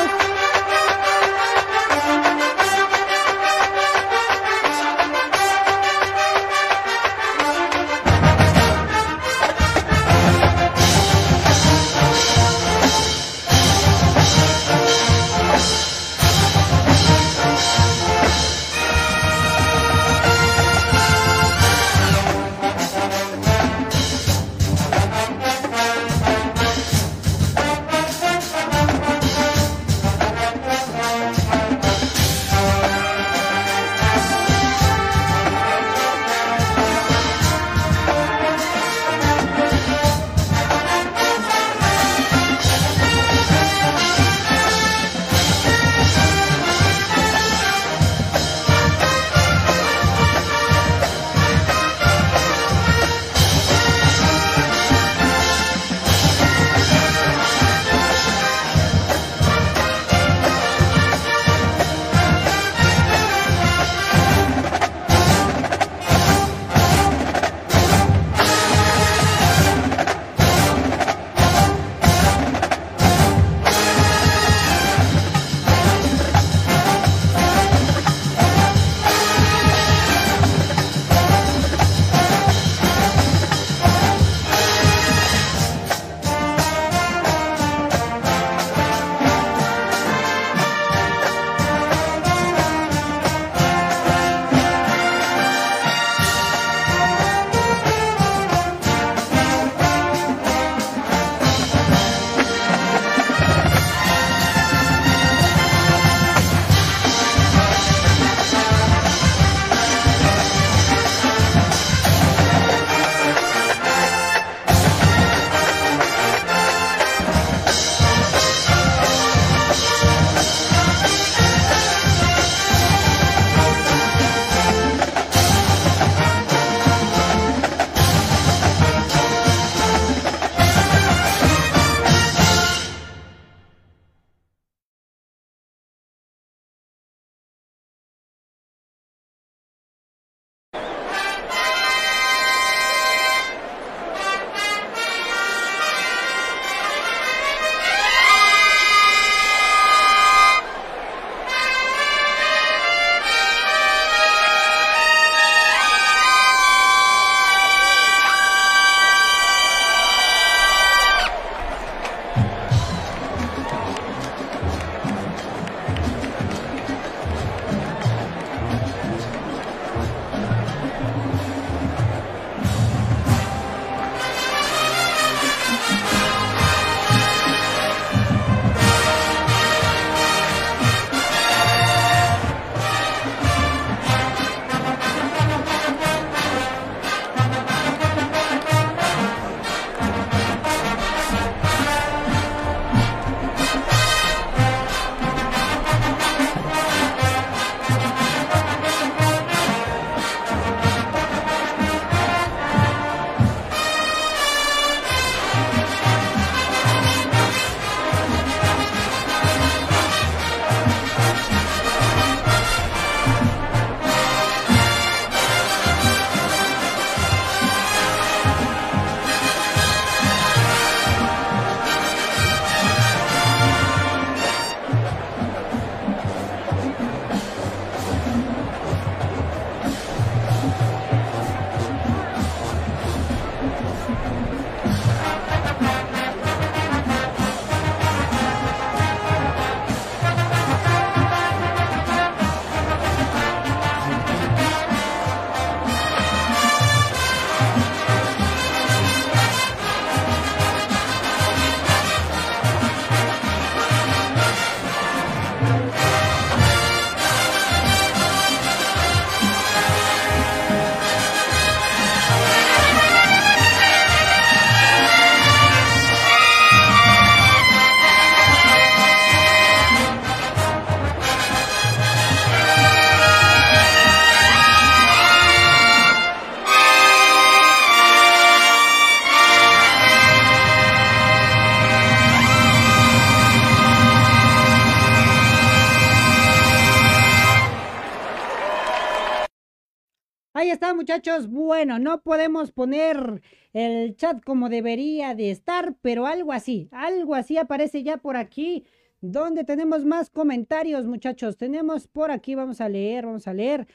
Speaker 1: Muchachos, bueno, no podemos poner el chat como debería de estar, pero algo así, algo así aparece ya por aquí, donde tenemos más comentarios, muchachos. Tenemos por aquí, vamos a leer, vamos a leer.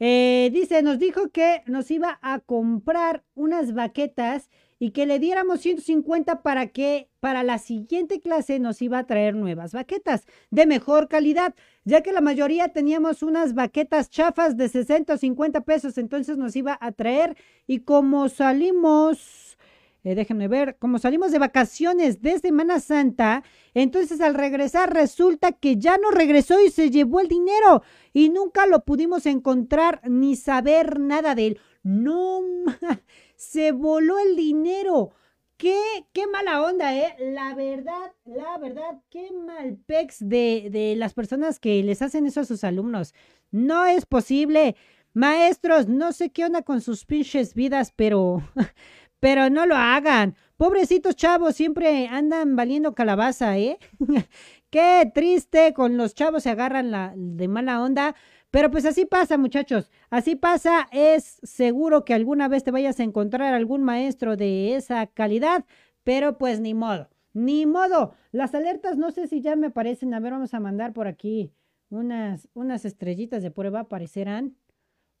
Speaker 1: Eh, dice, nos dijo que nos iba a comprar unas baquetas y que le diéramos 150 para que para la siguiente clase nos iba a traer nuevas baquetas de mejor calidad, ya que la mayoría teníamos unas baquetas chafas de 60 o 50 pesos, entonces nos iba a traer y como salimos, eh, déjenme ver, como salimos de vacaciones de Semana Santa, entonces al regresar resulta que ya no regresó y se llevó el dinero y nunca lo pudimos encontrar ni saber nada de él. No, se voló el dinero. Qué, qué mala onda, ¿eh? La verdad, la verdad, qué mal pex de, de las personas que les hacen eso a sus alumnos. No es posible. Maestros, no sé qué onda con sus pinches vidas, pero, pero no lo hagan. Pobrecitos chavos, siempre andan valiendo calabaza, ¿eh? qué triste, con los chavos se agarran la, de mala onda. Pero pues así pasa, muchachos. Así pasa. Es seguro que alguna vez te vayas a encontrar algún maestro de esa calidad, pero pues ni modo. Ni modo. Las alertas no sé si ya me aparecen. A ver, vamos a mandar por aquí unas, unas estrellitas de prueba. ¿Aparecerán?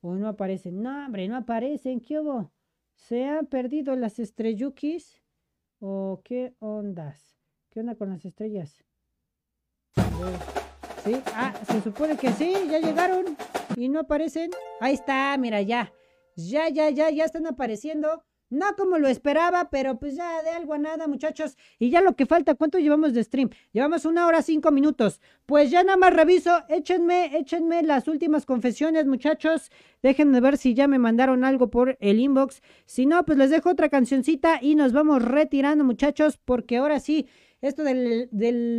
Speaker 1: ¿O no aparecen? No, hombre, no aparecen. ¿Qué hubo? ¿Se han perdido las estrellukis? ¿O qué ondas? ¿Qué onda con las estrellas? Sí, ah, se supone que sí, ya llegaron y no aparecen. Ahí está, mira, ya. Ya, ya, ya, ya están apareciendo. No como lo esperaba, pero pues ya de algo a nada, muchachos. Y ya lo que falta, ¿cuánto llevamos de stream? Llevamos una hora cinco minutos. Pues ya nada más reviso. Échenme, échenme las últimas confesiones, muchachos. Déjenme ver si ya me mandaron algo por el inbox. Si no, pues les dejo otra cancioncita y nos vamos retirando, muchachos, porque ahora sí, esto de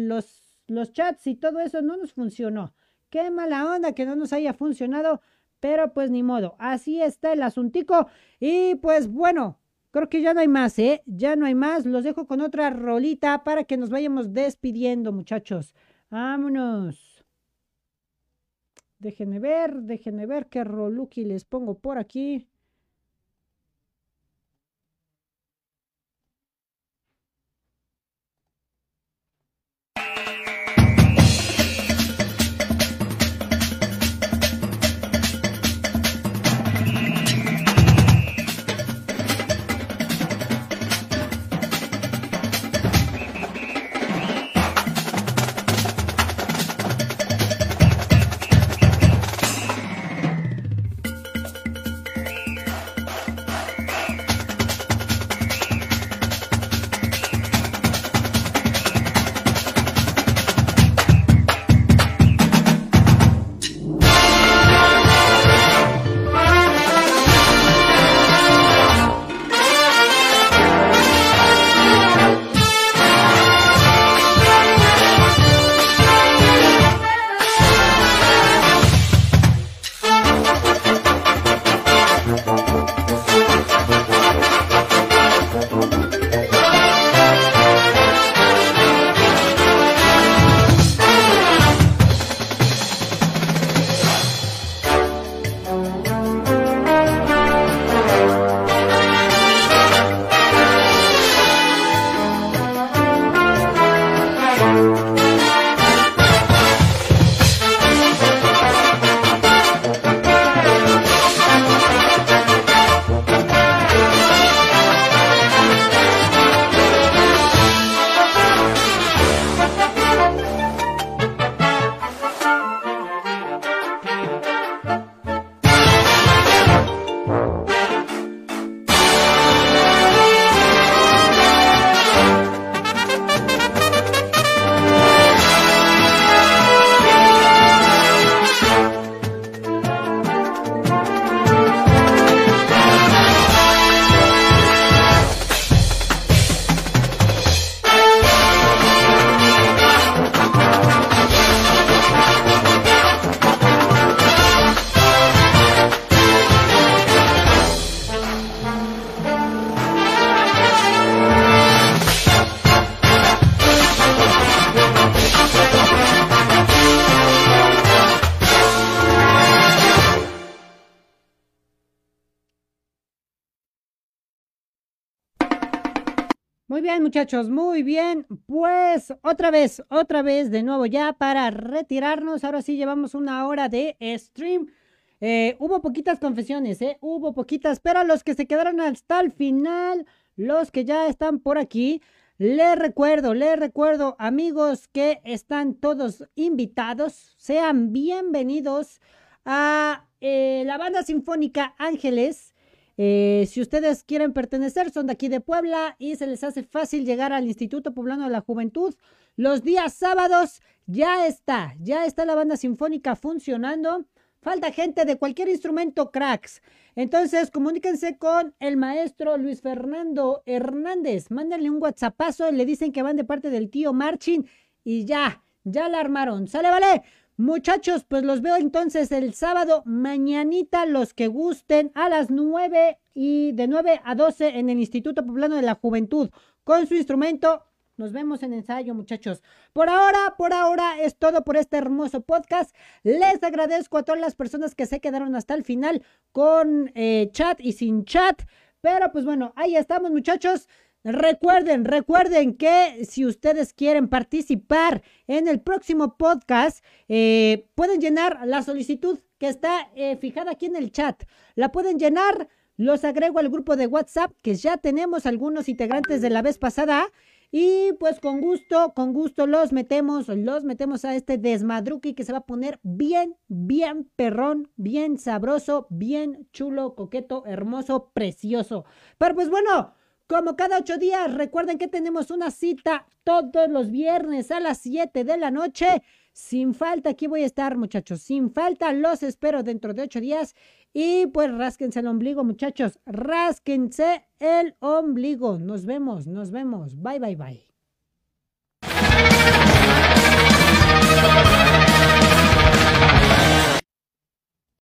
Speaker 1: los los chats y todo eso no nos funcionó. Qué mala onda que no nos haya funcionado, pero pues ni modo. Así está el asuntico. Y pues bueno, creo que ya no hay más, ¿eh? Ya no hay más. Los dejo con otra rolita para que nos vayamos despidiendo, muchachos. Vámonos. Déjenme ver, déjenme ver qué roluki les pongo por aquí. Muy bien, muchachos, muy bien. Pues otra vez, otra vez, de nuevo ya para retirarnos. Ahora sí llevamos una hora de stream. Eh, hubo poquitas confesiones, ¿eh? Hubo poquitas, pero los que se quedaron hasta el final, los que ya están por aquí, les recuerdo, les recuerdo, amigos, que están todos invitados. Sean bienvenidos a eh, la banda sinfónica Ángeles. Eh, si ustedes quieren pertenecer, son de aquí de Puebla y se les hace fácil llegar al Instituto Poblano de la Juventud. Los días sábados ya está, ya está la banda sinfónica funcionando. Falta gente de cualquier instrumento, cracks. Entonces, comuníquense con el maestro Luis Fernando Hernández. Mándenle un WhatsAppazo, le dicen que van de parte del tío Marchin y ya, ya la armaron. ¿Sale, vale? Muchachos, pues los veo entonces el sábado mañanita, los que gusten, a las 9 y de 9 a 12 en el Instituto Poblano de la Juventud con su instrumento. Nos vemos en ensayo, muchachos. Por ahora, por ahora es todo por este hermoso podcast. Les agradezco a todas las personas que se quedaron hasta el final con eh, chat y sin chat. Pero pues bueno, ahí estamos, muchachos. Recuerden, recuerden que si ustedes quieren participar en el próximo podcast, eh, pueden llenar la solicitud que está eh, fijada aquí en el chat. La pueden llenar, los agrego al grupo de WhatsApp que ya tenemos algunos integrantes de la vez pasada. Y pues con gusto, con gusto los metemos, los metemos a este desmadruki que se va a poner bien, bien perrón, bien sabroso, bien chulo, coqueto, hermoso, precioso. Pero pues bueno. Como cada ocho días, recuerden que tenemos una cita todos los viernes a las 7 de la noche. Sin falta, aquí voy a estar, muchachos. Sin falta, los espero dentro de ocho días. Y pues rásquense el ombligo, muchachos. Rásquense el ombligo. Nos vemos, nos vemos. Bye, bye, bye.